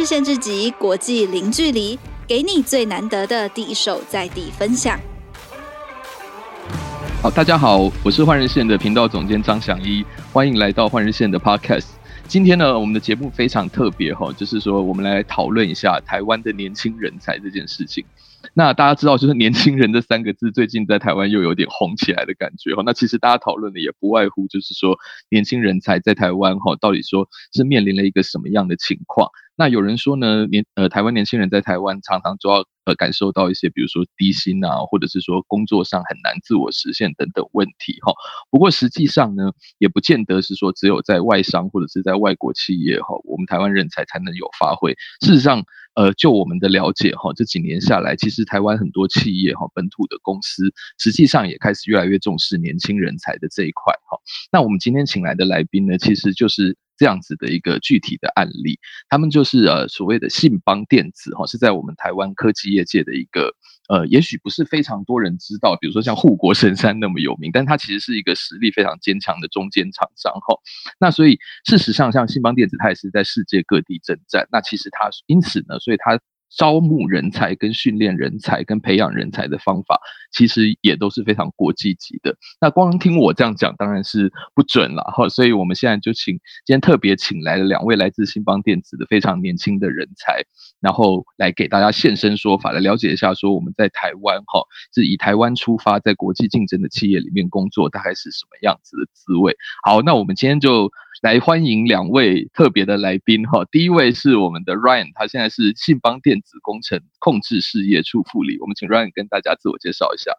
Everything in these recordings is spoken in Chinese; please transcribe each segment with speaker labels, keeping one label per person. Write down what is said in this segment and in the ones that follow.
Speaker 1: 日线之集，国际零距离，给你最难得的第一手在地分享。
Speaker 2: 好，大家好，我是换日线的频道总监张翔一，欢迎来到换日线的 Podcast。今天呢，我们的节目非常特别哈，就是说我们来讨论一下台湾的年轻人才这件事情。那大家知道，就是“年轻人”这三个字，最近在台湾又有点红起来的感觉哈。那其实大家讨论的也不外乎就是说，年轻人才在台湾哈，到底说是面临了一个什么样的情况？那有人说呢，年呃台湾年轻人在台湾常常都要呃感受到一些，比如说低薪啊，或者是说工作上很难自我实现等等问题哈。不过实际上呢，也不见得是说只有在外商或者是在外国企业哈，我们台湾人才才能有发挥。事实上，呃，就我们的了解哈，这几年下来，其实台湾很多企业哈，本土的公司实际上也开始越来越重视年轻人才的这一块哈。那我们今天请来的来宾呢，其实就是。这样子的一个具体的案例，他们就是呃所谓的信邦电子哈，是在我们台湾科技业界的一个呃，也许不是非常多人知道，比如说像护国神山那么有名，但它其实是一个实力非常坚强的中间厂商哈。那所以事实上，像信邦电子，它也是在世界各地征战。那其实它因此呢，所以它。招募人才、跟训练人才、跟培养人才的方法，其实也都是非常国际级的。那光听我这样讲，当然是不准了哈。所以我们现在就请今天特别请来了两位来自新邦电子的非常年轻的人才，然后来给大家现身说法，来了解一下说我们在台湾哈，是以台湾出发，在国际竞争的企业里面工作，大概是什么样子的滋味。好，那我们今天就。来欢迎两位特别的来宾哈，第一位是我们的 Ryan，他现在是信邦电子工程控制事业处副理，我们请 Ryan 跟大家自我介绍一下。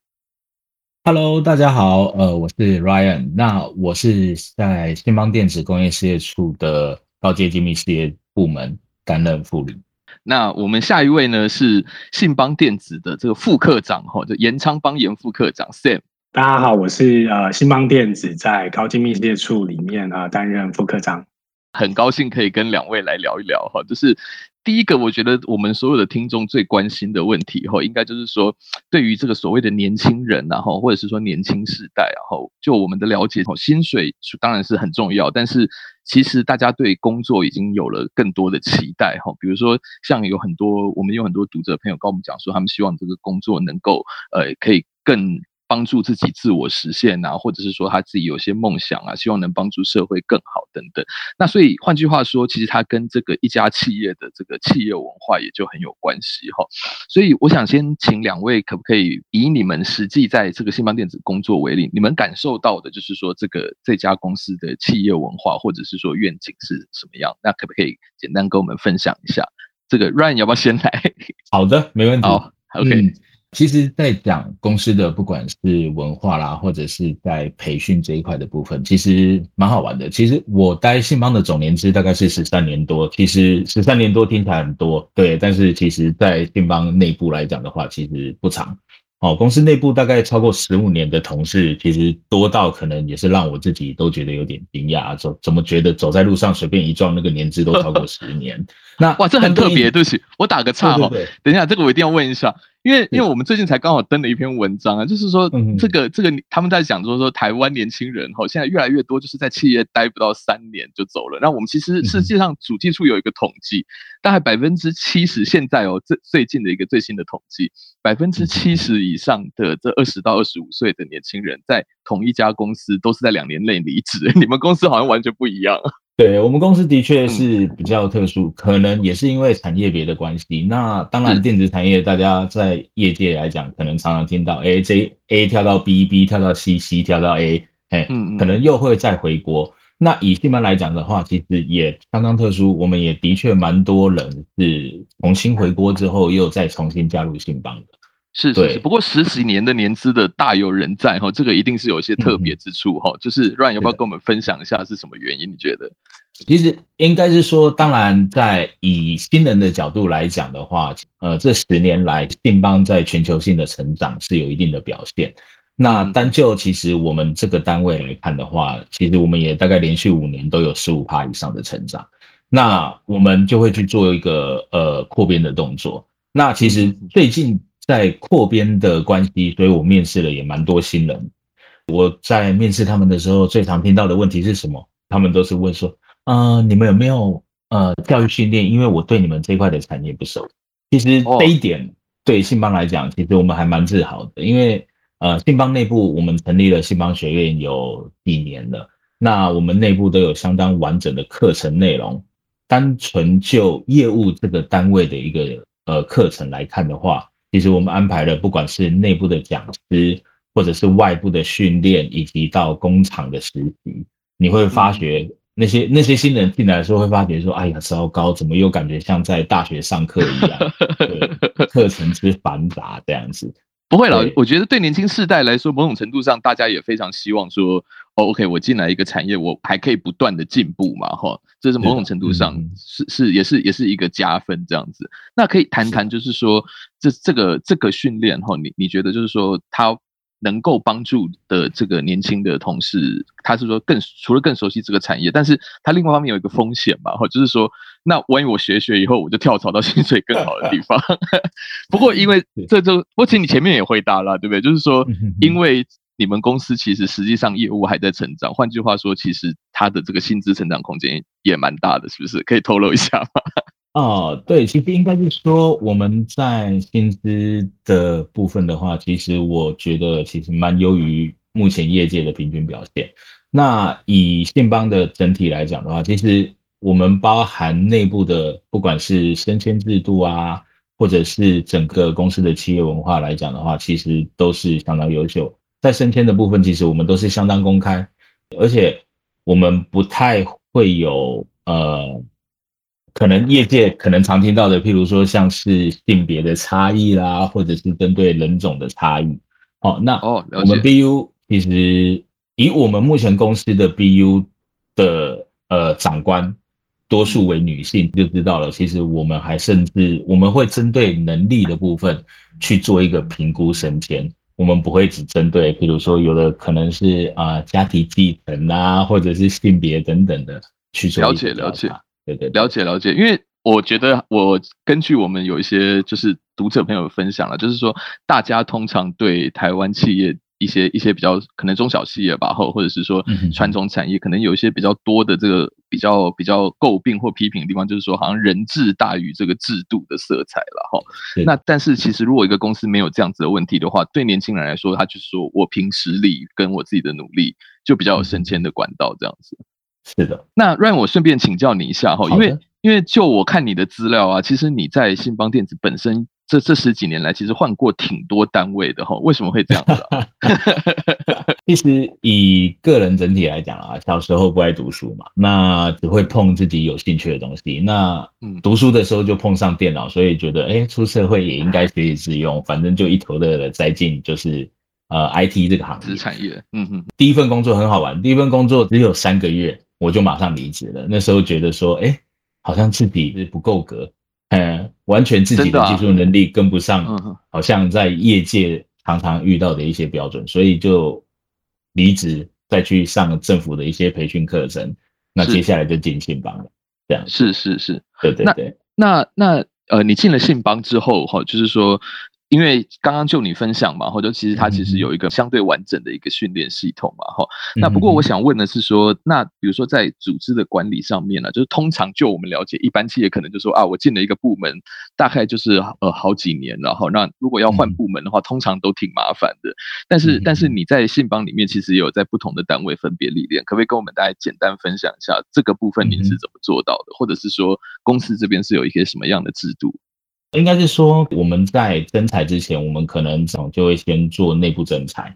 Speaker 3: Hello，大家好，呃，我是 Ryan，那我是在信邦电子工业事业处的高阶精密事业部门担任副理。
Speaker 2: 那我们下一位呢是信邦电子的这个副科长哈，就严昌邦严副科长 Sam。
Speaker 4: 大家好，我是呃新邦电子在高精密事业处里面啊担任副科长，
Speaker 2: 很高兴可以跟两位来聊一聊哈。就是第一个，我觉得我们所有的听众最关心的问题哈，应该就是说对于这个所谓的年轻人然后或者是说年轻世代然后就我们的了解，薪水当然是很重要，但是其实大家对工作已经有了更多的期待哈。比如说像有很多我们有很多读者朋友跟我们讲说，他们希望这个工作能够呃可以更。帮助自己自我实现啊，或者是说他自己有些梦想啊，希望能帮助社会更好等等。那所以换句话说，其实他跟这个一家企业的这个企业文化也就很有关系哈。所以我想先请两位，可不可以以你们实际在这个信邦电子工作为例，你们感受到的就是说这个这家公司的企业文化或者是说愿景是什么样？那可不可以简单跟我们分享一下？这个 Ryan 要不要先来？
Speaker 3: 好的，没问题。
Speaker 2: 好，OK。嗯
Speaker 3: 其实，在讲公司的不管是文化啦，或者是在培训这一块的部分，其实蛮好玩的。其实我待信邦的总年资大概是十三年多，其实十三年多听起来很多，对，但是其实在信邦内部来讲的话，其实不长。哦，公司内部大概超过十五年的同事，其实多到可能也是让我自己都觉得有点惊讶，走怎么觉得走在路上随便一撞，那个年资都超过十年。那
Speaker 2: 哇，这很特别，对不起，我打个岔哈，等一下，这个我一定要问一下。因为，因为我们最近才刚好登了一篇文章啊，就是说，这个这个他们在讲说说台湾年轻人哈，现在越来越多就是在企业待不到三年就走了。那我们其实实际上主计处有一个统计，大概百分之七十现在哦，最最近的一个最新的统计，百分之七十以上的这二十到二十五岁的年轻人，在同一家公司都是在两年内离职。你们公司好像完全不一样。
Speaker 3: 对，我们公司的确是比较特殊，可能也是因为产业别的关系。那当然，电子产业大家在业界来讲，可能常常听到，哎，这 A 跳到 B，B 跳到 C，C 跳到 A，哎，可能又会再回国。那以信邦来讲的话，其实也相当特殊，我们也的确蛮多人是重新回国之后，又再重新加入信邦的。
Speaker 2: 是是是，不过十几年的年资的大有人在哈，这个一定是有一些特别之处哈。就是 Ryan 要不要跟我们分享一下是什么原因？你觉得？
Speaker 3: 其实应该是说，当然在以新人的角度来讲的话，呃，这十年来信邦在全球性的成长是有一定的表现。那单就其实我们这个单位来看的话，其实我们也大概连续五年都有十五趴以上的成长。那我们就会去做一个呃扩编的动作。那其实最近。在扩编的关系，所以我面试了也蛮多新人。我在面试他们的时候，最常听到的问题是什么？他们都是问说：“啊、呃，你们有没有呃教育训练，因为我对你们这块的产业不熟。其实这一点对信邦来讲，其实我们还蛮自豪的，因为呃信邦内部我们成立了信邦学院有几年了，那我们内部都有相当完整的课程内容。单纯就业务这个单位的一个呃课程来看的话，其实我们安排了不管是内部的讲师，或者是外部的训练，以及到工厂的实习，你会发觉那些那些新人进来的时候会发觉说，哎呀，糟糕，怎么又感觉像在大学上课一样，课程之繁杂这样子。
Speaker 2: 不会了，我觉得对年轻世代来说，某种程度上，大家也非常希望说，哦，OK，我进来一个产业，我还可以不断的进步嘛，哈，这是某种程度上是是也是也是一个加分这样子。那可以谈谈，就是说这这个这个训练哈，你你觉得就是说他能够帮助的这个年轻的同事，他是说更除了更熟悉这个产业，但是他另外一方面有一个风险嘛，哈，就是说。那万一我学学以后，我就跳槽到薪水更好的地方。不过，因为这就，我其实你前面也回答了，对不对？就是说，因为你们公司其实实际上业务还在成长，换句话说，其实它的这个薪资成长空间也蛮大的，是不是？可以透露一下吗？
Speaker 3: 哦，对，其实应该是说我们在薪资的部分的话，其实我觉得其实蛮优于目前业界的平均表现。那以信邦的整体来讲的话，其实。我们包含内部的，不管是升迁制度啊，或者是整个公司的企业文化来讲的话，其实都是相当优秀。在升迁的部分，其实我们都是相当公开，而且我们不太会有呃，可能业界可能常听到的，譬如说像是性别的差异啦，或者是针对人种的差异。好，那哦，我们 BU 其实以我们目前公司的 BU 的呃长官。多数为女性，就知道了。其实我们还甚至我们会针对能力的部分去做一个评估升迁，我们不会只针对，比如说有的可能是啊、呃、家庭继承啊，或者是性别等等的去做了解了解，对对，对，
Speaker 2: 了解了解。因为我觉得我根据我们有一些就是读者朋友分享了，就是说大家通常对台湾企业。一些一些比较可能中小企业吧，或或者是说传统产业，可能有一些比较多的这个比较比较诟病或批评的地方，就是说好像人治大于这个制度的色彩了哈。那但是其实如果一个公司没有这样子的问题的话，对年轻人来说，他就是说我凭实力跟我自己的努力，就比较有升迁的管道这样子。
Speaker 3: 是的。
Speaker 2: 那让我顺便请教你一下哈，因为因为就我看你的资料啊，其实你在信邦电子本身。这这十几年来，其实换过挺多单位的哈，为什么会这样子啊？
Speaker 3: 其实以个人整体来讲啊，小时候不爱读书嘛，那只会碰自己有兴趣的东西。那读书的时候就碰上电脑，所以觉得哎，出社会也应该学以致用，反正就一头热的栽进就是呃 IT 这个行业
Speaker 2: 产业。嗯嗯，
Speaker 3: 第一份工作很好玩，第一份工作只有三个月，我就马上离职了。那时候觉得说，哎，好像自己是不够格。嗯，完全自己的技术能力跟不上，好像在业界常常遇到的一些标准，所以就离职，再去上政府的一些培训课程。那接下来就进信邦了，这样
Speaker 2: 是是是，
Speaker 3: 对对对。
Speaker 2: 那那，那呃，你进了信邦之后哈，就是说。因为刚刚就你分享嘛，或者其实它其实有一个相对完整的一个训练系统嘛，哈。那不过我想问的是说，那比如说在组织的管理上面呢，就是通常就我们了解，一般企业可能就说啊，我进了一个部门，大概就是呃好几年，然后那如果要换部门的话，通常都挺麻烦的。但是但是你在信邦里面其实也有在不同的单位分别历练，可不可以跟我们大家简单分享一下这个部分你是怎么做到的，或者是说公司这边是有一些什么样的制度？
Speaker 3: 应该是说，我们在征才之前，我们可能早就会先做内部征才。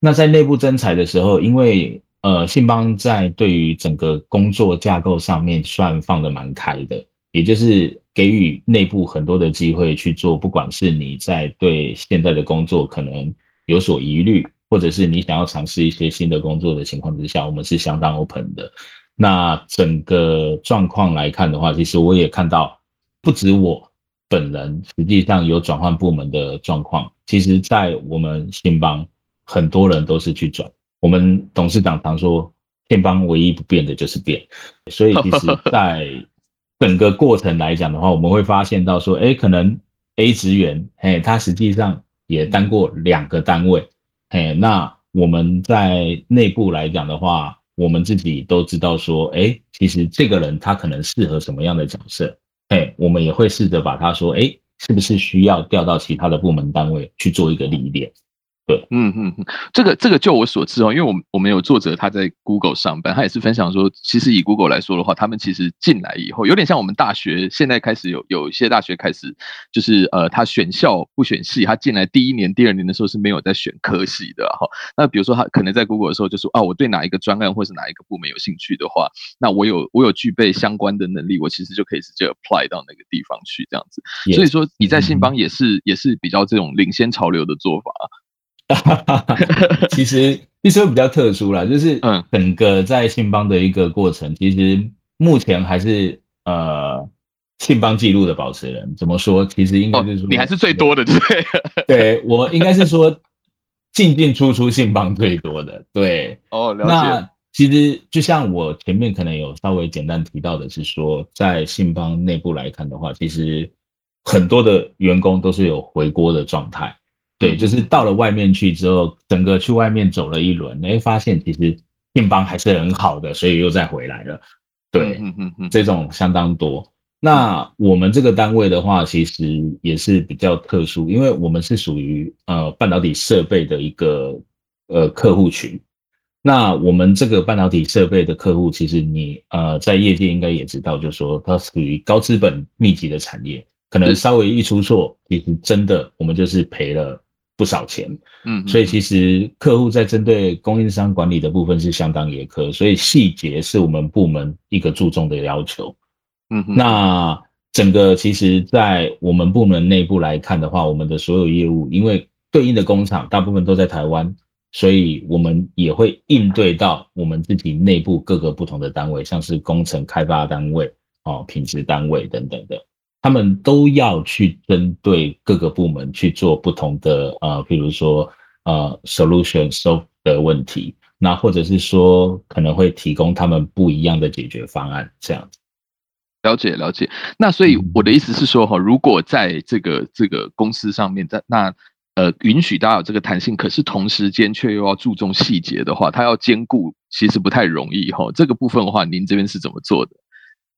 Speaker 3: 那在内部征才的时候，因为呃，信邦在对于整个工作架构上面算放得蛮开的，也就是给予内部很多的机会去做，不管是你在对现在的工作可能有所疑虑，或者是你想要尝试一些新的工作的情况之下，我们是相当 open 的。那整个状况来看的话，其实我也看到，不止我。本人实际上有转换部门的状况，其实，在我们信邦，很多人都是去转。我们董事长常说，信邦唯一不变的就是变。所以，其实，在整个过程来讲的话，我们会发现到说，哎，可能 A 职员，哎，他实际上也当过两个单位，哎，那我们在内部来讲的话，我们自己都知道说，哎，其实这个人他可能适合什么样的角色，哎，我们也会试着把他说，哎，是不是需要调到其他的部门单位去做一个历练。对，
Speaker 2: 嗯嗯嗯，这个这个就我所知哦，因为我们我们有作者他在 Google 上班，他也是分享说，其实以 Google 来说的话，他们其实进来以后，有点像我们大学现在开始有有一些大学开始，就是呃，他选校不选系，他进来第一年、第二年的时候是没有在选科系的哈。那比如说他可能在 Google 的时候就说啊，我对哪一个专案或是哪一个部门有兴趣的话，那我有我有具备相关的能力，我其实就可以直接 apply 到那个地方去这样子。所以说你在信邦也是、嗯、也是比较这种领先潮流的做法。
Speaker 3: 其实其实会比较特殊啦，就是嗯，整个在信邦的一个过程，其实目前还是呃信邦记录的保持人。怎么说？其实应该是说、哦、你
Speaker 2: 还是最多的，对
Speaker 3: 对，我应该是说进进出出信邦最多的。对
Speaker 2: 哦，了解。
Speaker 3: 那其实就像我前面可能有稍微简单提到的，是说在信邦内部来看的话，其实很多的员工都是有回锅的状态。对，就是到了外面去之后，整个去外面走了一轮，哎，发现其实信邦还是很好的，所以又再回来了。对，嗯嗯嗯，这种相当多。那我们这个单位的话，其实也是比较特殊，因为我们是属于呃半导体设备的一个呃客户群。那我们这个半导体设备的客户，其实你呃在业界应该也知道，就是说它属于高资本密集的产业，可能稍微一出错，其实真的我们就是赔了。不少钱，嗯，所以其实客户在针对供应商管理的部分是相当严苛，所以细节是我们部门一个注重的要求，嗯，那整个其实，在我们部门内部来看的话，我们的所有业务，因为对应的工厂大部分都在台湾，所以我们也会应对到我们自己内部各个不同的单位，像是工程开发单位、哦，品质单位等等的。他们都要去针对各个部门去做不同的呃，比如说呃，solution solve 的问题，那或者是说可能会提供他们不一样的解决方案，这样子。
Speaker 2: 了解了解。那所以我的意思是说哈，如果在这个这个公司上面，在那呃允许大家有这个弹性，可是同时间却又要注重细节的话，它要兼顾，其实不太容易哈。这个部分的话，您这边是怎么做的？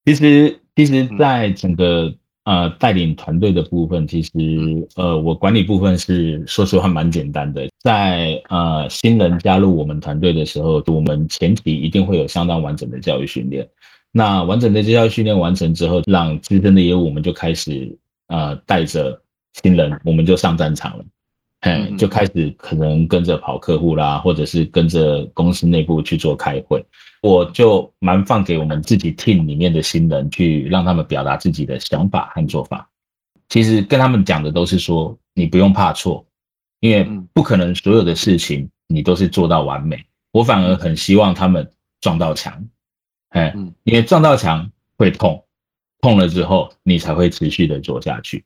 Speaker 3: 其实其实，在整个呃，带领团队的部分，其实呃，我管理部分是说实话蛮简单的。在呃新人加入我们团队的时候，我们前提一定会有相当完整的教育训练。那完整的教育训练完成之后，让资深的业务我们就开始呃带着新人，我们就上战场了。嗯，就开始可能跟着跑客户啦，或者是跟着公司内部去做开会。我就蛮放给我们自己 team 里面的新人去让他们表达自己的想法和做法。其实跟他们讲的都是说，你不用怕错，因为不可能所有的事情你都是做到完美。我反而很希望他们撞到墙，哎，因为撞到墙会痛，痛了之后你才会持续的做下去。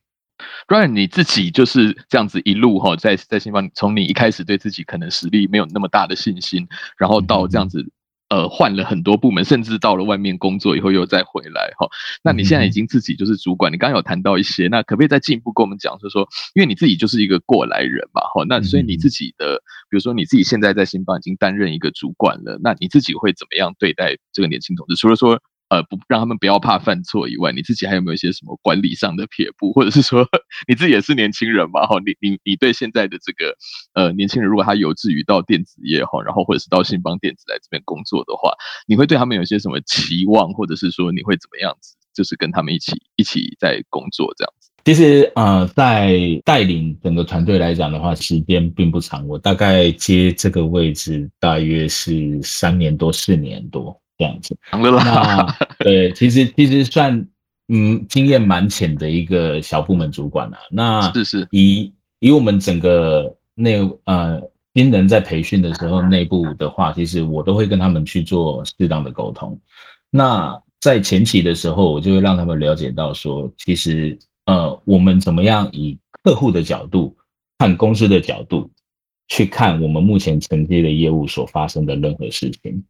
Speaker 2: Ryan，你自己就是这样子一路哈，在在信邦，从你一开始对自己可能实力没有那么大的信心，然后到这样子。呃，换了很多部门，甚至到了外面工作以后又再回来哈。那你现在已经自己就是主管，你刚刚有谈到一些，那可不可以再进一步跟我们讲，就是说，因为你自己就是一个过来人嘛，哈，那所以你自己的，比如说你自己现在在新邦已经担任一个主管了，那你自己会怎么样对待这个年轻同志？除了说。呃，不让他们不要怕犯错以外，你自己还有没有一些什么管理上的撇步，或者是说 你自己也是年轻人嘛？哈，你你你对现在的这个呃年轻人，如果他有志于到电子业哈，然后或者是到信邦电子来这边工作的话，你会对他们有些什么期望，或者是说你会怎么样子，就是跟他们一起一起在工作这样子？
Speaker 3: 其实呃，在带领整个团队来讲的话，时间并不长，我大概接这个位置大约是三年多四年多。这样子，那 对，其实其实算嗯经验蛮浅的一个小部门主管了。那是是以以我们整个内呃新人在培训的时候，内部的话，其实我都会跟他们去做适当的沟通。那在前期的时候，我就会让他们了解到说，其实呃我们怎么样以客户的角度看公司的角度去看我们目前承接的业务所发生的任何事情。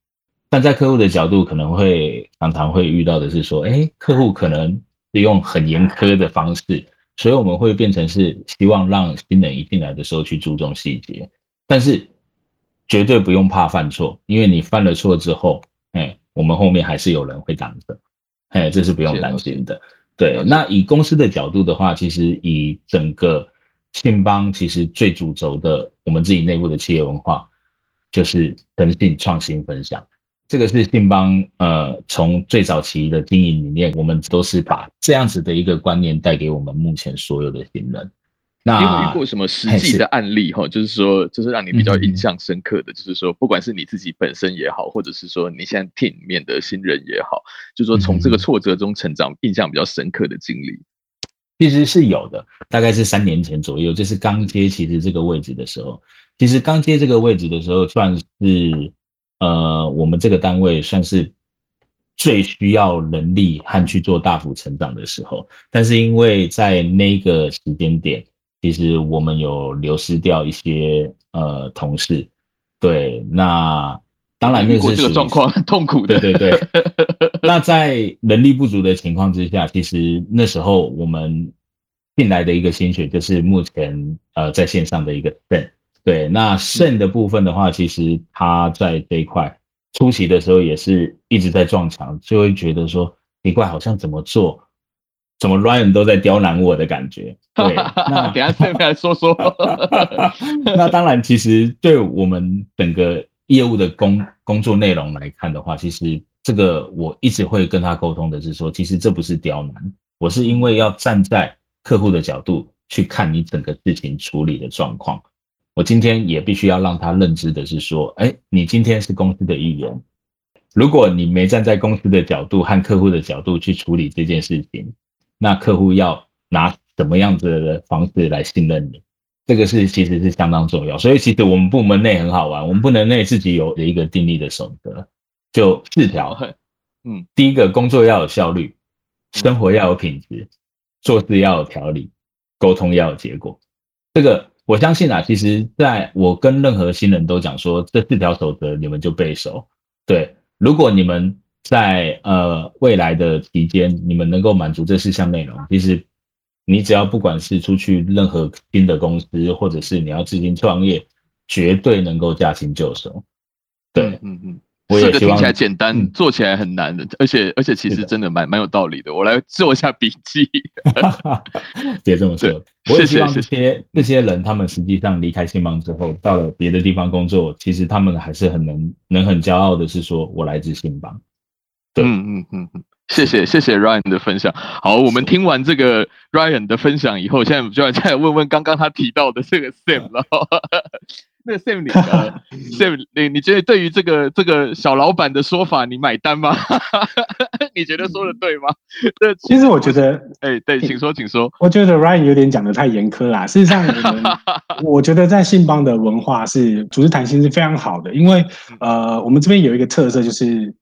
Speaker 3: 但在客户的角度，可能会常常会遇到的是说，哎，客户可能是用很严苛的方式，所以我们会变成是希望让新人一进来的时候去注重细节。但是绝对不用怕犯错，因为你犯了错之后，哎，我们后面还是有人会挡着，哎，这是不用担心的。对，那以公司的角度的话，其实以整个信邦其实最主轴的，我们自己内部的企业文化就是诚信、创新、分享。这个是信邦呃，从最早期的经营理念，我们都是把这样子的一个观念带给我们目前所有的新人。那
Speaker 2: 你有遇过什么实际的案例哈？就是说，就是让你比较印象深刻的，就是说，不管是你自己本身也好，或者是说你现在 team 里面的新人也好，就是说从这个挫折中成长，印象比较深刻的经历，
Speaker 3: 其实是有的。大概是三年前左右，就是刚接其实这个位置的时候，其实刚接这个位置的时候，算是呃，我们这个单位算是最需要人力和去做大幅成长的时候，但是因为在那个时间点。其实我们有流失掉一些呃同事，对，那当然那是
Speaker 2: 这个状况很痛苦的，
Speaker 3: 对对对。那在人力不足的情况之下，其实那时候我们进来的一个新血就是目前呃在线上的一个 Sam，对，那 Sam 的部分的话，其实他在这一块初期的时候也是一直在撞墙，就会觉得说奇怪，好像怎么做。怎么 Ryan 都在刁难我的感觉？对，那
Speaker 2: 等下再来说说。
Speaker 3: 那当然，其实对我们整个业务的工工作内容来看的话，其实这个我一直会跟他沟通的是说，其实这不是刁难，我是因为要站在客户的角度去看你整个事情处理的状况。我今天也必须要让他认知的是说，哎，你今天是公司的一员，如果你没站在公司的角度和客户的角度去处理这件事情。那客户要拿什么样子的方式来信任你？这个是其实是相当重要。所以其实我们部门内很好玩，我们部门内自己有一个定力的守则，就四条。嗯，第一个工作要有效率，生活要有品质，做事要有条理，沟通要有结果。这个我相信啊，其实在我跟任何新人都讲说，这四条守则你们就背熟。对，如果你们。在呃未来的期间，你们能够满足这四项内容，其实你只要不管是出去任何新的公司，或者是你要自行创业，绝对能够驾轻就熟。对，嗯嗯。
Speaker 2: 我也希望听起来简单，嗯、做起来很难的，而且而且其实真的蛮蛮有道理的。我来做一下笔记。
Speaker 3: 别这么说，我也希望这些这些人，他们实际上离开信邦之后，到了别的地方工作，其实他们还是很能能很骄傲的是说，我来自信邦。
Speaker 2: 嗯嗯嗯嗯，谢谢谢谢 Ryan 的分享。好，我们听完这个 Ryan 的分享以后，现在我们就要再问问刚刚他提到的这个 Sam 了。那个 Sam，你 Sam，你你觉得对于这个这个小老板的说法，你买单吗？你觉得说的对吗？
Speaker 4: 这其实我觉得，
Speaker 2: 哎、欸，对，请说，请说。
Speaker 4: 我觉得 Ryan 有点讲的太严苛啦。事实上，我们 我觉得在信邦的文化是组织弹性是非常好的，因为呃，我们这边有一个特色就是。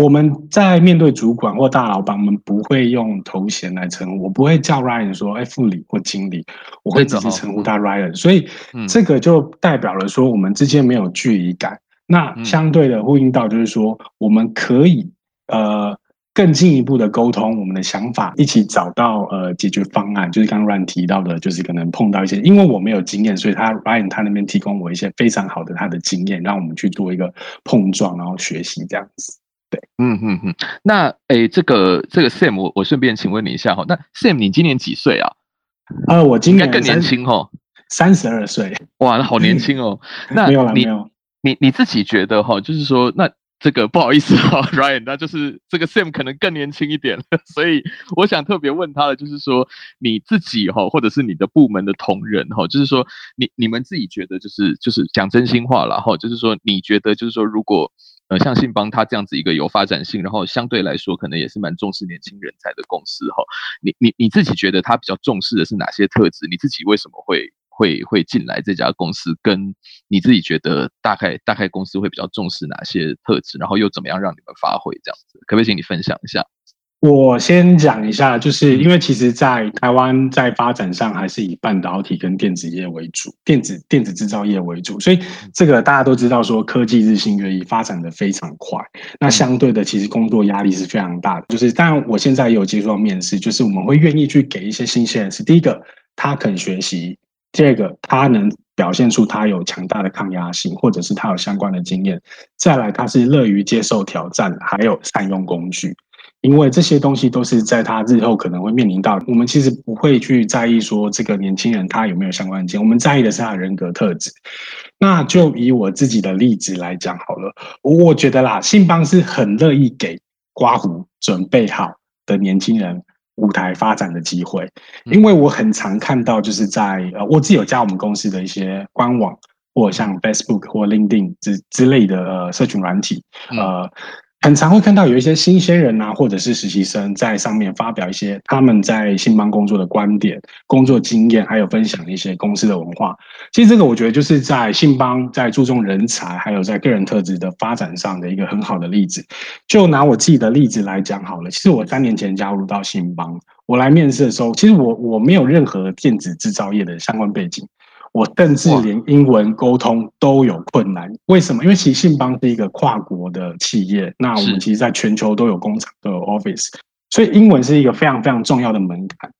Speaker 4: 我们在面对主管或大老板，我们不会用头衔来称呼，我不会叫 Ryan 说，哎，副理或经理，我会直接称呼他 Ryan，所以这个就代表了说我们之间没有距离感。那相对的呼应到就是说，我们可以呃更进一步的沟通我们的想法，一起找到呃解决方案。就是刚刚 Ryan 提到的，就是可能碰到一些，因为我没有经验，所以他 Ryan 他那边提供我一些非常好的他的经验，让我们去做一个碰撞，然后学习这样子。对，
Speaker 2: 嗯嗯嗯，那诶，这个这个 Sam，我我顺便请问你一下哈，那 Sam 你今年几岁啊？
Speaker 4: 呃，我今年
Speaker 2: 更年轻哦，
Speaker 4: 三十二岁。
Speaker 2: 哇，那好年轻哦。那
Speaker 4: 没有了，没有。
Speaker 2: 你你自己觉得哈，就是说，那这个不好意思哈，Ryan，那就是这个 Sam 可能更年轻一点，所以我想特别问他的，就是说你自己哈，或者是你的部门的同仁哈，就是说你你们自己觉得，就是就是讲真心话了哈，就是说你觉得，就是说如果。呃，像信邦它这样子一个有发展性，然后相对来说可能也是蛮重视年轻人才的公司哈。你你你自己觉得他比较重视的是哪些特质？你自己为什么会会会进来这家公司？跟你自己觉得大概大概公司会比较重视哪些特质？然后又怎么样让你们发挥这样子？可不可以请你分享一下？
Speaker 4: 我先讲一下，就是因为其实，在台湾在发展上还是以半导体跟电子业为主，电子电子制造业为主，所以这个大家都知道，说科技日新月异，发展的非常快。那相对的，其实工作压力是非常大的。就是当然，我现在也有接触到面试，就是我们会愿意去给一些新鲜人，是第一个他肯学习，第二个他能表现出他有强大的抗压性，或者是他有相关的经验。再来，他是乐于接受挑战，还有善用工具。因为这些东西都是在他日后可能会面临到。我们其实不会去在意说这个年轻人他有没有相关的经验，我们在意的是他的人格特质。那就以我自己的例子来讲好了，我觉得啦，信邦是很乐意给刮胡准备好的年轻人舞台发展的机会，因为我很常看到就是在呃，我自己有加我们公司的一些官网，或像 Facebook 或 LinkedIn 之之类的呃社群软体，呃。很常会看到有一些新鲜人啊，或者是实习生在上面发表一些他们在信邦工作的观点、工作经验，还有分享一些公司的文化。其实这个我觉得就是在信邦在注重人才，还有在个人特质的发展上的一个很好的例子。就拿我自己的例子来讲好了，其实我三年前加入到信邦，我来面试的时候，其实我我没有任何电子制造业的相关背景。我甚至连英文沟通都有困难，为什么？因为其实信邦是一个跨国的企业，那我们其实在全球都有工厂，都有 office，所以英文是一个非常非常重要的门槛。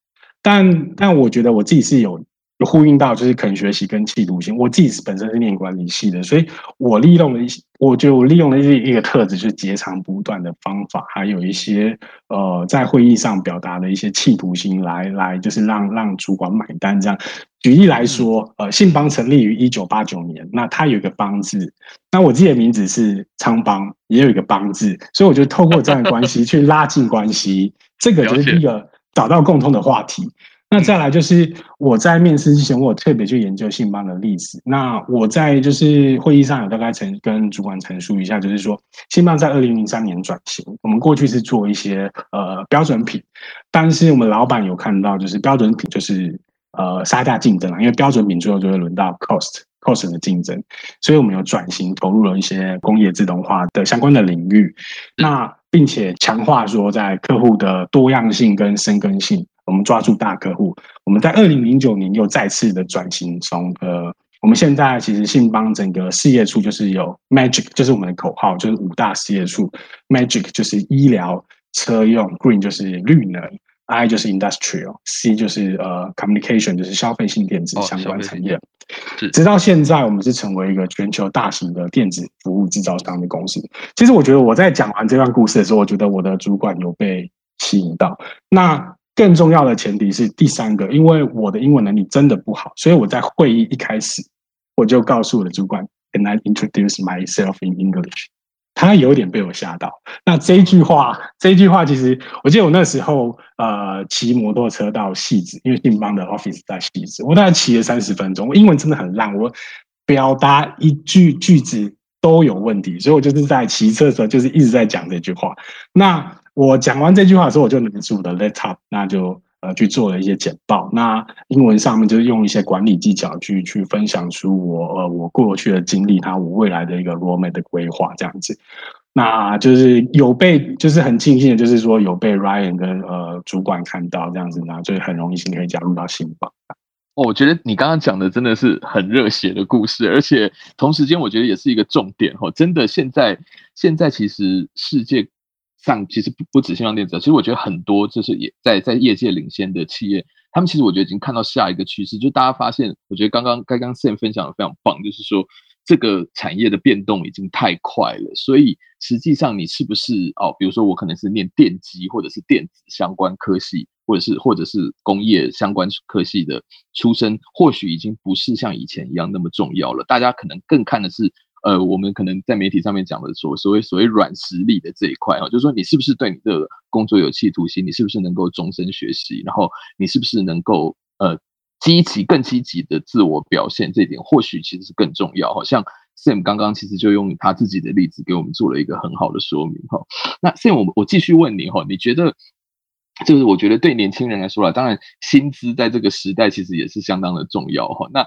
Speaker 4: 但但我觉得我自己是有。有呼应到就是肯学习跟企图心。我自己本身是念管理系的，所以我利用了一些，我就利用了一一个特质，就是截长补短的方法，还有一些呃在会议上表达的一些企图心来，来来就是让让主管买单这样。举例来说，呃，信邦成立于一九八九年，那它有一个邦字，那我自己的名字是昌邦，也有一个邦字，所以我就透过这样的关系去拉近关系，这个就是第一个找到共通的话题。那再来就是我在面试之前，我有特别去研究信邦的例子。那我在就是会议上有大概陈跟主管陈述一下，就是说信邦在二零零三年转型，我们过去是做一些呃标准品，但是我们老板有看到就是标准品就是呃杀价竞争了，因为标准品最后就会轮到 cost cost 的竞争，所以我们有转型投入了一些工业自动化的相关的领域，那并且强化说在客户的多样性跟深耕性。我们抓住大客户，我们在二零零九年又再次的转型从，呃，我们现在其实信邦整个事业处就是有 Magic，就是我们的口号，就是五大事业处，Magic 就是医疗、车用，Green 就是绿能，I 就是 Industrial，C 就是呃 Communication，就是消费性电子相关产业。哦、直到现在，我们是成为一个全球大型的电子服务制造商的公司。其实我觉得我在讲完这段故事的时候，我觉得我的主管有被吸引到。那更重要的前提是第三个，因为我的英文能力真的不好，所以我在会议一开始我就告诉我的主管，Can I introduce myself in English？他有点被我吓到。那这句话，这句话其实我记得我那时候呃骑摩托车到汐止，因为信邦的 office 在汐止，我大概骑了三十分钟，我英文真的很烂，我表达一句句子都有问题，所以我就是在骑车的时候就是一直在讲这句话。那我讲完这句话的时候，我就拿出我的 laptop，那就呃去做了一些简报。那英文上面就是用一些管理技巧去去分享出我呃我过去的经历，他我未来的一个 roadmap 的规划这样子。那就是有被，就是很庆幸的，就是说有被 Ryan 跟呃主管看到这样子，那就很荣幸可以加入到信邦。
Speaker 2: 哦，我觉得你刚刚讲的真的是很热血的故事，而且同时间我觉得也是一个重点哦。真的，现在现在其实世界。上其实不不止信邦电子，其实我觉得很多就是也在在业界领先的企业，他们其实我觉得已经看到下一个趋势，就大家发现，我觉得刚刚刚刚 Sam 分享的非常棒，就是说这个产业的变动已经太快了，所以实际上你是不是哦，比如说我可能是念电机或者是电子相关科系，或者是或者是工业相关科系的出身，或许已经不是像以前一样那么重要了，大家可能更看的是。呃，我们可能在媒体上面讲的所所谓所谓软实力的这一块哦，就是说你是不是对你的工作有企图心，你是不是能够终身学习，然后你是不是能够呃积极更积极的自我表现，这一点或许其实是更重要。好像 Sam 刚刚其实就用他自己的例子给我们做了一个很好的说明哈。那 Sam，我我继续问你哈，你觉得就是我觉得对年轻人来说啦，当然薪资在这个时代其实也是相当的重要哈。那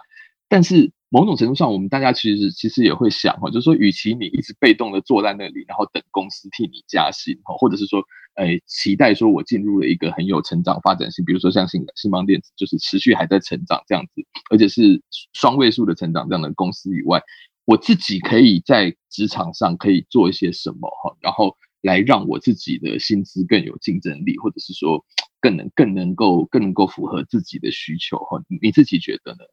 Speaker 2: 但是某种程度上，我们大家其实其实也会想哈，就是说，与其你一直被动的坐在那里，然后等公司替你加薪哈，或者是说，哎，期待说我进入了一个很有成长发展性，比如说像信信邦电子，就是持续还在成长这样子，而且是双位数的成长这样的公司以外，我自己可以在职场上可以做一些什么哈，然后来让我自己的薪资更有竞争力，或者是说更能更能够更能够符合自己的需求哈，你自己觉得呢？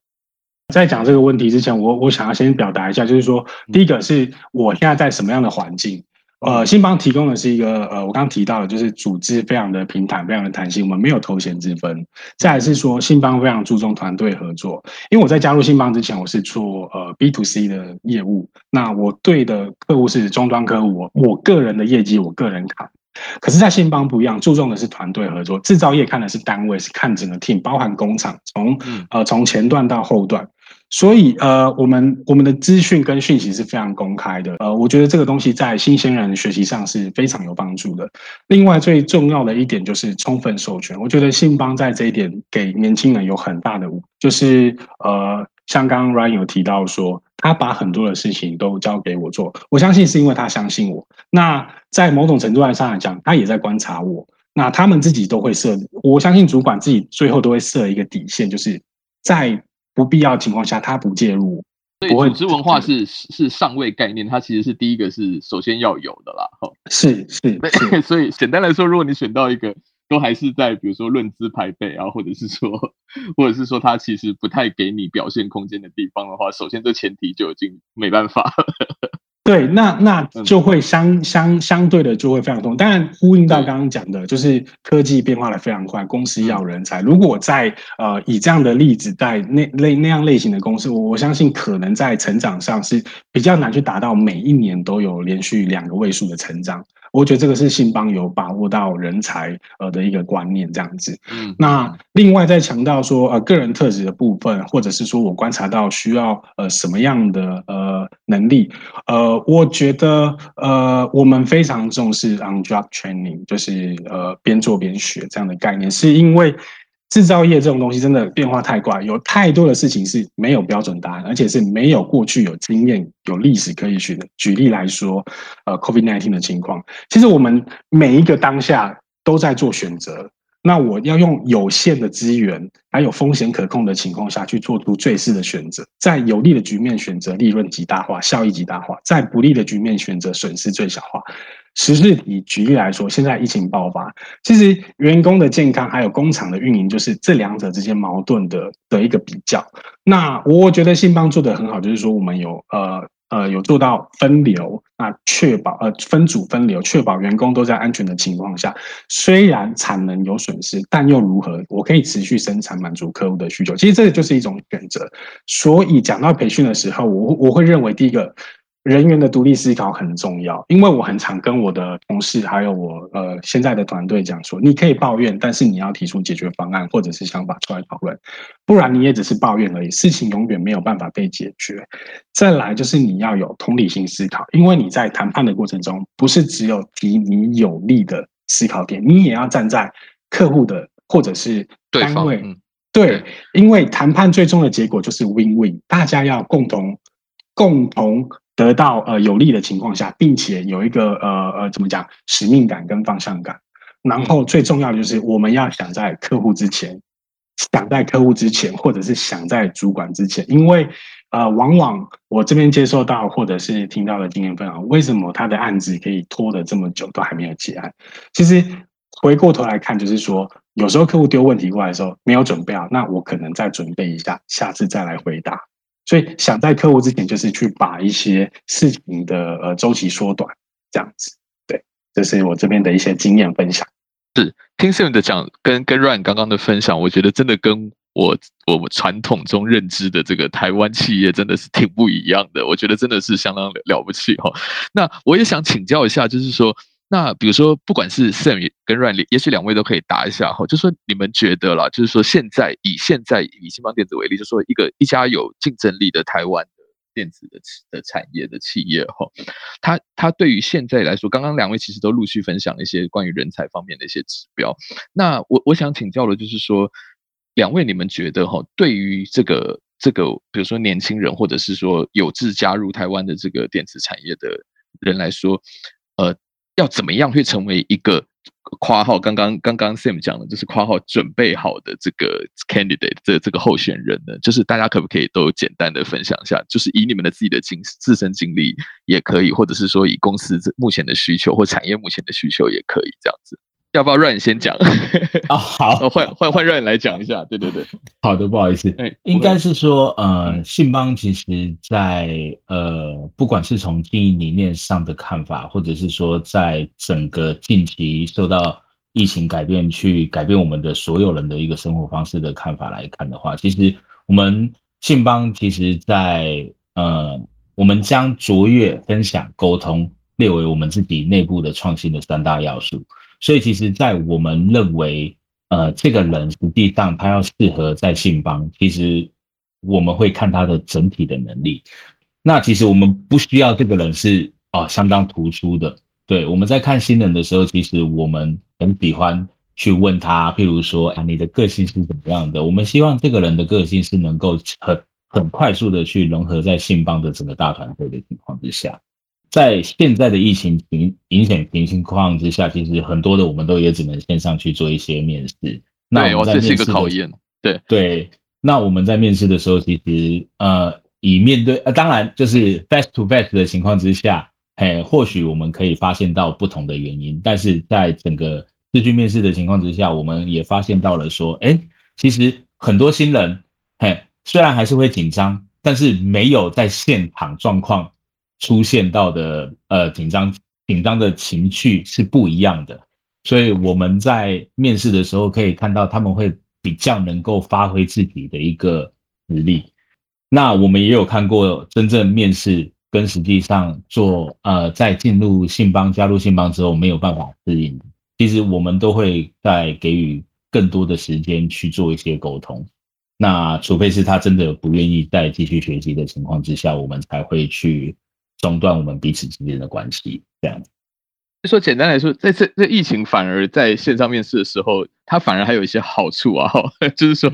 Speaker 4: 在讲这个问题之前，我我想要先表达一下，就是说，第一个是我现在在什么样的环境。呃，信邦提供的是一个呃，我刚刚提到的，就是组织非常的平坦，非常的弹性，我们没有头衔之分。再来是说，信邦非常注重团队合作，因为我在加入信邦之前，我是做呃 B to C 的业务，那我对的客户是终端客户，我我个人的业绩我个人扛。可是，在信邦不一样，注重的是团队合作，制造业看的是单位，是看整个 team，包含工厂，从呃从前段到后段。所以，呃，我们我们的资讯跟讯息是非常公开的，呃，我觉得这个东西在新鲜人学习上是非常有帮助的。另外，最重要的一点就是充分授权，我觉得信邦在这一点给年轻人有很大的，就是呃，像刚刚 Ryan 有提到说，他把很多的事情都交给我做，我相信是因为他相信我。那在某种程度上来讲，他也在观察我。那他们自己都会设，我相信主管自己最后都会设一个底线，就是在。不必要情况下，他不介入。
Speaker 2: 所以组织文化是是上位概念，它其实是第一个是首先要有的啦。
Speaker 4: 是是，是
Speaker 2: 所以简单来说，如果你选到一个都还是在比如说论资排辈啊，或者是说，或者是说他其实不太给你表现空间的地方的话，首先这前提就已经没办法。
Speaker 4: 对，那那就会相相相对的就会非常痛。当然，呼应到刚刚讲的，就是科技变化的非常快，公司要人才。如果在呃以这样的例子，在那类那样类型的公司，我我相信可能在成长上是比较难去达到每一年都有连续两个位数的成长。我觉得这个是信邦有把握到人才呃的一个观念这样子。嗯，那另外再强调说呃个人特质的部分，或者是说我观察到需要呃什么样的呃能力，呃，我觉得呃我们非常重视 on job training，就是呃边做边学这样的概念，是因为。制造业这种东西真的变化太快，有太多的事情是没有标准答案，而且是没有过去有经验、有历史可以学的。举例来说，呃，COVID-19 的情况，其实我们每一个当下都在做选择。那我要用有限的资源，还有风险可控的情况下去做出最适的选择，在有利的局面选择利润极大化、效益极大化，在不利的局面选择损失最小化。实质以举例来说，现在疫情爆发，其实员工的健康还有工厂的运营，就是这两者之间矛盾的的一个比较。那我觉得信邦做得很好，就是说我们有呃呃有做到分流，那确保呃分组分流，确保员工都在安全的情况下，虽然产能有损失，但又如何？我可以持续生产，满足客户的需求。其实这就是一种选择。所以讲到培训的时候，我我会认为第一个。人员的独立思考很重要，因为我很常跟我的同事还有我呃现在的团队讲说，你可以抱怨，但是你要提出解决方案或者是想法出来讨论，不然你也只是抱怨而已，事情永远没有办法被解决。再来就是你要有同理心思考，因为你在谈判的过程中，不是只有提你有利的思考点，你也要站在客户的或者是单位，对，对，因为谈判最终的结果就是 win-win，大家要共同共同。得到呃有利的情况下，并且有一个呃呃怎么讲使命感跟方向感，然后最重要的就是我们要想在客户之前，想在客户之前，或者是想在主管之前，因为呃往往我这边接受到或者是听到的经验分享，为什么他的案子可以拖得这么久都还没有结案？其实回过头来看，就是说有时候客户丢问题过来的时候没有准备好，那我可能再准备一下，下次再来回答。所以想在客户之前，就是去把一些事情的呃周期缩短，这样子。对，这是我这边的一些经验分享。
Speaker 2: 是听 Sam 的讲，跟跟 Ryan 刚刚的分享，我觉得真的跟我我们传统中认知的这个台湾企业真的是挺不一样的。我觉得真的是相当了不起哈。那我也想请教一下，就是说。那比如说，不管是 Sam 跟 Ryan，也许两位都可以答一下哈。就是说你们觉得啦，就是说现在以现在以新邦电子为例，就是说一个一家有竞争力的台湾的电子的的产业的企业哈，它它对于现在来说，刚刚两位其实都陆续分享了一些关于人才方面的一些指标。那我我想请教的就是说，两位你们觉得哈，对于这个这个，比如说年轻人，或者是说有志加入台湾的这个电子产业的人来说，呃。要怎么样去成为一个括号？刚刚刚刚 Sam 讲的，就是括号准备好的这个 candidate 这这个候选人呢？就是大家可不可以都简单的分享一下？就是以你们的自己的经自身经历也可以，或者是说以公司目前的需求或产业目前的需求也可以这样子。要不要让你先讲？
Speaker 3: 啊、哦，好，
Speaker 2: 换换换让你来讲一下。对对对，
Speaker 3: 好的，不好意思。
Speaker 2: 哎，
Speaker 3: 应该是说，呃，信邦其实在呃，不管是从经营理念上的看法，或者是说在整个近期受到疫情改变，去改变我们的所有人的一个生活方式的看法来看的话，其实我们信邦其实在呃，我们将卓越、分享、沟通列为我们自己内部的创新的三大要素。所以，其实，在我们认为，呃，这个人实际上他要适合在信邦，其实我们会看他的整体的能力。那其实我们不需要这个人是啊、相当突出的。对，我们在看新人的时候，其实我们很喜欢去问他，譬如说，啊，你的个性是怎么样的？我们希望这个人的个性是能够很很快速的去融合在信邦的整个大团队的情况之下。在现在的疫情影影响情情况之下，其实很多的我们都也只能线上去做一些面试。那我这是一个考验。对对，那我们在面试的时候，其实呃，以面对呃，当然就是 face to face 的情况之下，嘿，或许我们可以发现到不同的原因。但是在整个视讯面试的情况之下，我们也发现到了说，哎，其实很多新人，嘿，虽然还是会紧张，但是没有在现场状况。出现到的呃紧张紧张的情绪是不一样的，所以我们在面试的时候可以看到他们会比较能够发挥自己的一个实力。那我们也有看过真正面试跟实际上做呃在进入信邦加入信邦之后没有办法适应，其实我们都会在给予更多的时间去做一些沟通。那除非是他真的不愿意再继续学习的情况之下，我们才会去。中断我们彼此之间的关系，这
Speaker 2: 样说简单来说，在这这疫情反而在线上面试的时候，它反而还有一些好处啊，就是说，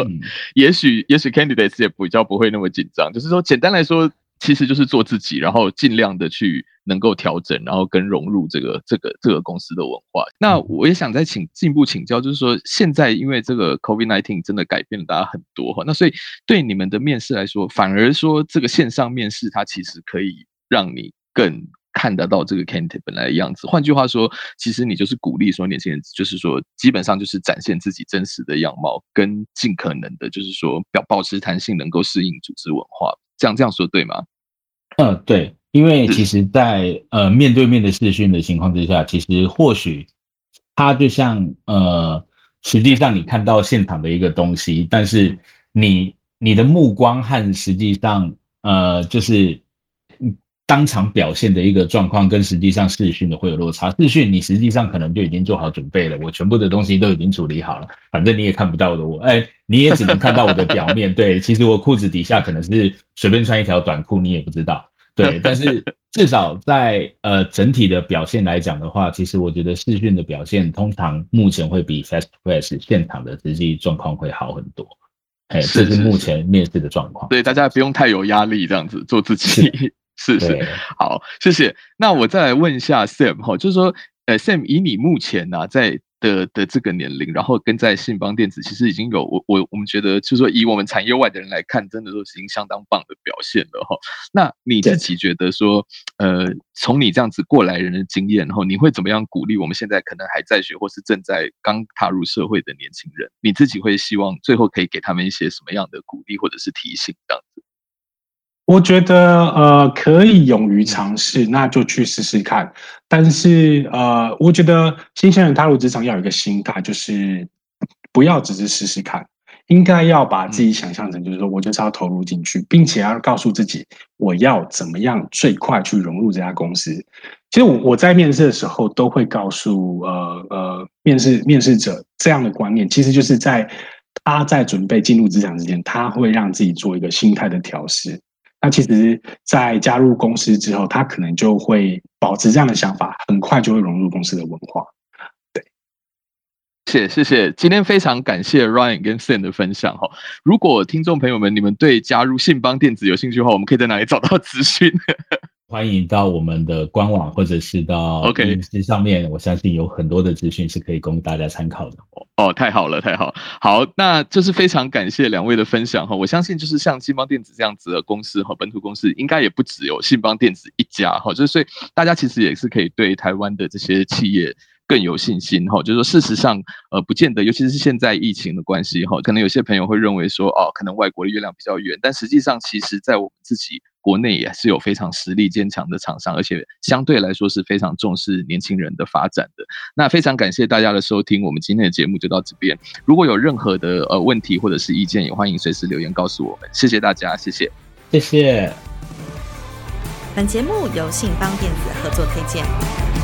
Speaker 2: 也许也许 candidates 也比较不会那么紧张。就是说，简单来说，其实就是做自己，然后尽量的去能够调整，然后跟融入这个这个这个公司的文化。那我也想再请进一步请教，就是说，现在因为这个 COVID-19 真的改变了大家很多哈，那所以对你们的面试来说，反而说这个线上面试它其实可以。让你更看得到这个 candidate 本来的样子。换句话说，其实你就是鼓励说年轻人，就是说基本上就是展现自己真实的样貌，跟尽可能的，就是说表保持弹性，能够适应组织文化。这样这样说对吗？
Speaker 3: 嗯，对。因为其实在，在呃面对面的视讯的情况之下，其实或许他就像呃，实际上你看到现场的一个东西，但是你你的目光和实际上呃就是。当场表现的一个状况跟实际上试训的会有落差。试训你实际上可能就已经做好准备了，我全部的东西都已经处理好了，反正你也看不到的我，哎，你也只能看到我的表面。对，其实我裤子底下可能是随便穿一条短裤，你也不知道。对，但是至少在呃整体的表现来讲的话，其实我觉得试训的表现通常目前会比 to face 现场的实际状况会好很多。哎，这是目前面试的状况。
Speaker 2: 对，大家不用太有压力，这样子做自己。是是，好，谢谢。那我再来问一下 Sam 哈，就是说，呃，Sam 以你目前呢、啊、在的的这个年龄，然后跟在信邦电子，其实已经有我我我们觉得，就是说以我们产业外的人来看，真的都已经相当棒的表现了哈。那你自己觉得说，呃，从你这样子过来人的经验，然后你会怎么样鼓励我们现在可能还在学或是正在刚踏入社会的年轻人？你自己会希望最后可以给他们一些什么样的鼓励或者是提醒这样子？
Speaker 4: 我觉得呃可以勇于尝试，那就去试试看。但是呃，我觉得新鲜人踏入职场要有一个心态，就是不要只是试试看，应该要把自己想象成就是说我就是要投入进去，并且要告诉自己我要怎么样最快去融入这家公司。其实我我在面试的时候都会告诉呃呃面试面试者这样的观念，其实就是在他在准备进入职场之前，他会让自己做一个心态的调试。那其实，在加入公司之后，他可能就会保持这样的想法，很快就会融入公司的文化。对，
Speaker 2: 谢谢谢，今天非常感谢 Ryan 跟 Sen 的分享哈。如果听众朋友们你们对加入信邦电子有兴趣的话，我们可以在哪里找到资讯？
Speaker 3: 欢迎到我们的官网，或者是到 OK 上面，我相信有很多的资讯是可以供大家参考的。
Speaker 2: 哦，太好了，太好，好，那就是非常感谢两位的分享哈。我相信就是像信邦电子这样子的公司和本土公司，应该也不只有信邦电子一家哈。就是所以大家其实也是可以对台湾的这些企业更有信心哈。就是说，事实上，呃，不见得，尤其是现在疫情的关系哈，可能有些朋友会认为说，哦，可能外国的月亮比较圆，但实际上，其实在我们自己国内也是有非常实力坚强的厂商，而且相对来说是非常重视年轻人的发展的。那非常感谢大家的收听，我们今天的节目就到这边。如果有任何的呃问题或者是意见，也欢迎随时留言告诉我们。谢谢大家，谢谢，
Speaker 3: 谢谢。
Speaker 1: 本节目由信邦电子合作推荐。